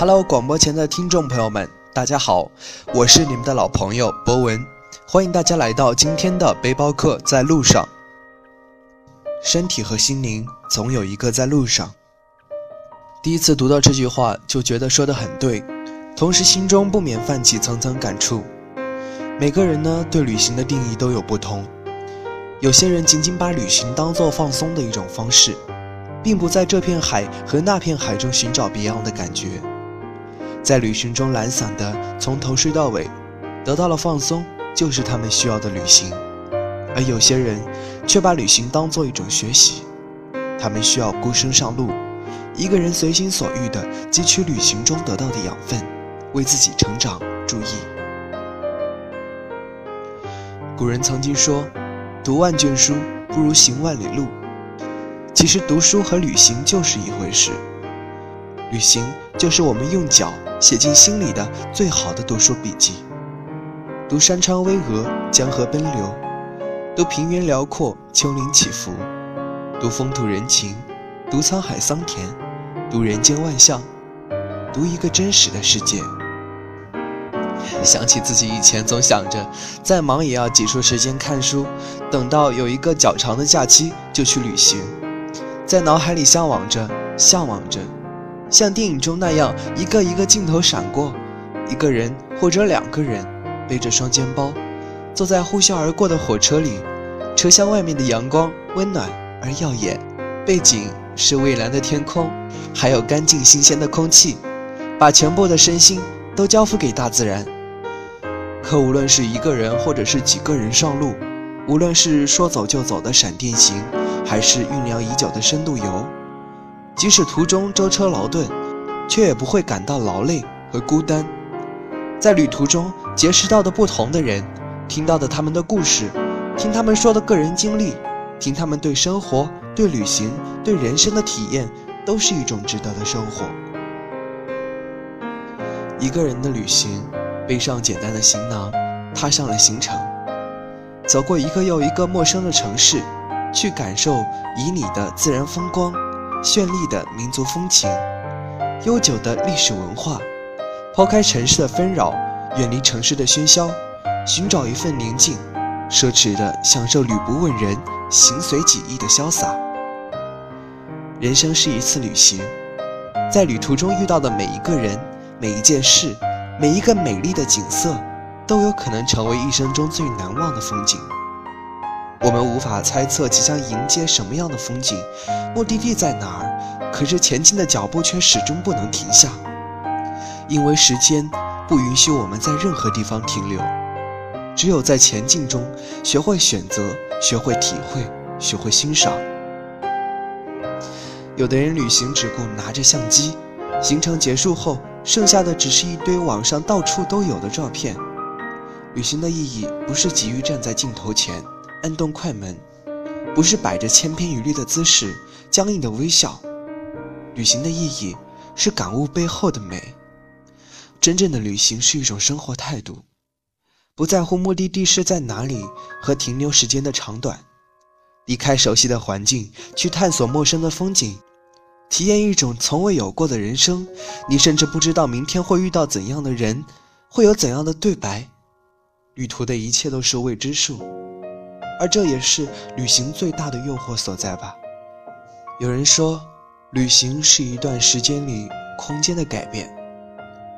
Hello，广播前的听众朋友们，大家好，我是你们的老朋友博文，欢迎大家来到今天的背包客在路上。身体和心灵总有一个在路上。第一次读到这句话，就觉得说的很对，同时心中不免泛起层层感触。每个人呢，对旅行的定义都有不同。有些人仅仅把旅行当做放松的一种方式，并不在这片海和那片海中寻找别样的感觉，在旅行中懒散的从头睡到尾，得到了放松，就是他们需要的旅行。而有些人却把旅行当做一种学习，他们需要孤身上路，一个人随心所欲地汲取旅行中得到的养分，为自己成长注意。古人曾经说。读万卷书不如行万里路。其实读书和旅行就是一回事。旅行就是我们用脚写进心里的最好的读书笔记。读山川巍峨，江河奔流；读平原辽阔，丘陵起伏；读风土人情，读沧海桑田，读人间万象，读一个真实的世界。想起自己以前总想着，再忙也要挤出时间看书，等到有一个较长的假期就去旅行，在脑海里向往着，向往着，像电影中那样一个一个镜头闪过，一个人或者两个人背着双肩包，坐在呼啸而过的火车里，车厢外面的阳光温暖而耀眼，背景是蔚蓝的天空，还有干净新鲜的空气，把全部的身心都交付给大自然。可无论是一个人，或者是几个人上路，无论是说走就走的闪电行，还是酝酿已久的深度游，即使途中舟车劳顿，却也不会感到劳累和孤单。在旅途中结识到的不同的人，听到的他们的故事，听他们说的个人经历，听他们对生活、对旅行、对人生的体验，都是一种值得的收获。一个人的旅行。背上简单的行囊，踏上了行程，走过一个又一个陌生的城市，去感受旖旎的自然风光、绚丽的民族风情、悠久的历史文化，抛开城市的纷扰，远离城市的喧嚣，寻找一份宁静，奢侈的享受旅不问人、行随己意的潇洒。人生是一次旅行，在旅途中遇到的每一个人、每一件事。每一个美丽的景色，都有可能成为一生中最难忘的风景。我们无法猜测即将迎接什么样的风景，目的地在哪儿？可是前进的脚步却始终不能停下，因为时间不允许我们在任何地方停留。只有在前进中，学会选择，学会体会，学会欣赏。有的人旅行只顾拿着相机，行程结束后。剩下的只是一堆网上到处都有的照片。旅行的意义不是急于站在镜头前按动快门，不是摆着千篇一律的姿势僵硬的微笑。旅行的意义是感悟背后的美。真正的旅行是一种生活态度，不在乎目的地是在哪里和停留时间的长短，离开熟悉的环境去探索陌生的风景。体验一种从未有过的人生，你甚至不知道明天会遇到怎样的人，会有怎样的对白。旅途的一切都是未知数，而这也是旅行最大的诱惑所在吧。有人说，旅行是一段时间里空间的改变，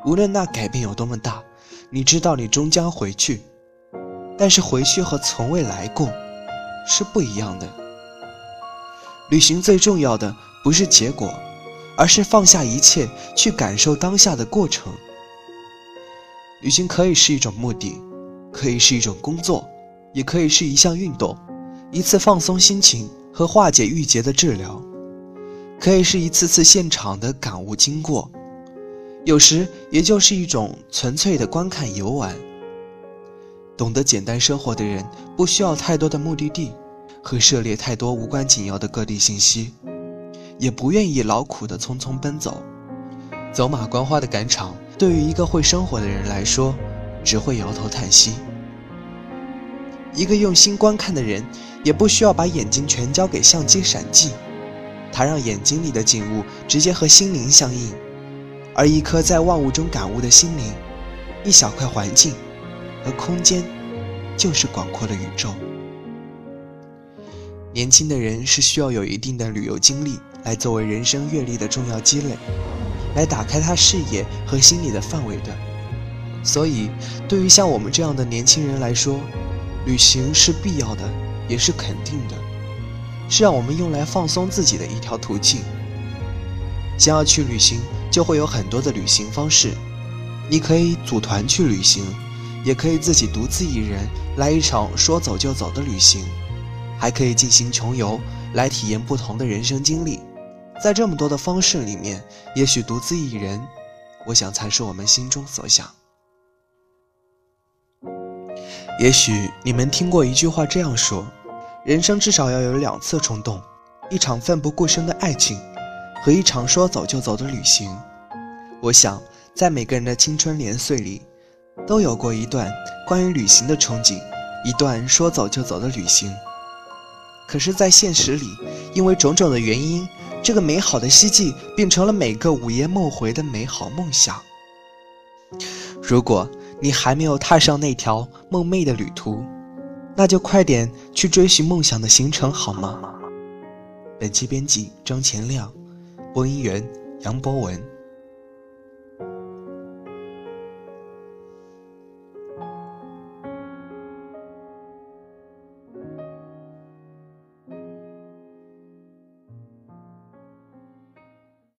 无论那改变有多么大，你知道你终将回去，但是回去和从未来过是不一样的。旅行最重要的。不是结果，而是放下一切去感受当下的过程。旅行可以是一种目的，可以是一种工作，也可以是一项运动，一次放松心情和化解郁结的治疗，可以是一次次现场的感悟经过，有时也就是一种纯粹的观看游玩。懂得简单生活的人，不需要太多的目的地和涉猎太多无关紧要的各地信息。也不愿意劳苦的匆匆奔走，走马观花的赶场，对于一个会生活的人来说，只会摇头叹息。一个用心观看的人，也不需要把眼睛全交给相机闪记，他让眼睛里的景物直接和心灵相应。而一颗在万物中感悟的心灵，一小块环境和空间，就是广阔的宇宙。年轻的人是需要有一定的旅游经历来作为人生阅历的重要积累，来打开他视野和心理的范围的。所以，对于像我们这样的年轻人来说，旅行是必要的，也是肯定的，是让我们用来放松自己的一条途径。想要去旅行，就会有很多的旅行方式。你可以组团去旅行，也可以自己独自一人来一场说走就走的旅行。还可以进行穷游，来体验不同的人生经历。在这么多的方式里面，也许独自一人，我想才是我们心中所想。也许你们听过一句话这样说：人生至少要有两次冲动，一场奋不顾身的爱情，和一场说走就走的旅行。我想，在每个人的青春年岁里，都有过一段关于旅行的憧憬，一段说走就走的旅行。可是，在现实里，因为种种的原因，这个美好的希冀变成了每个午夜梦回的美好梦想。如果你还没有踏上那条梦寐的旅途，那就快点去追寻梦想的行程好吗？本期编辑张前亮，播音员杨博文。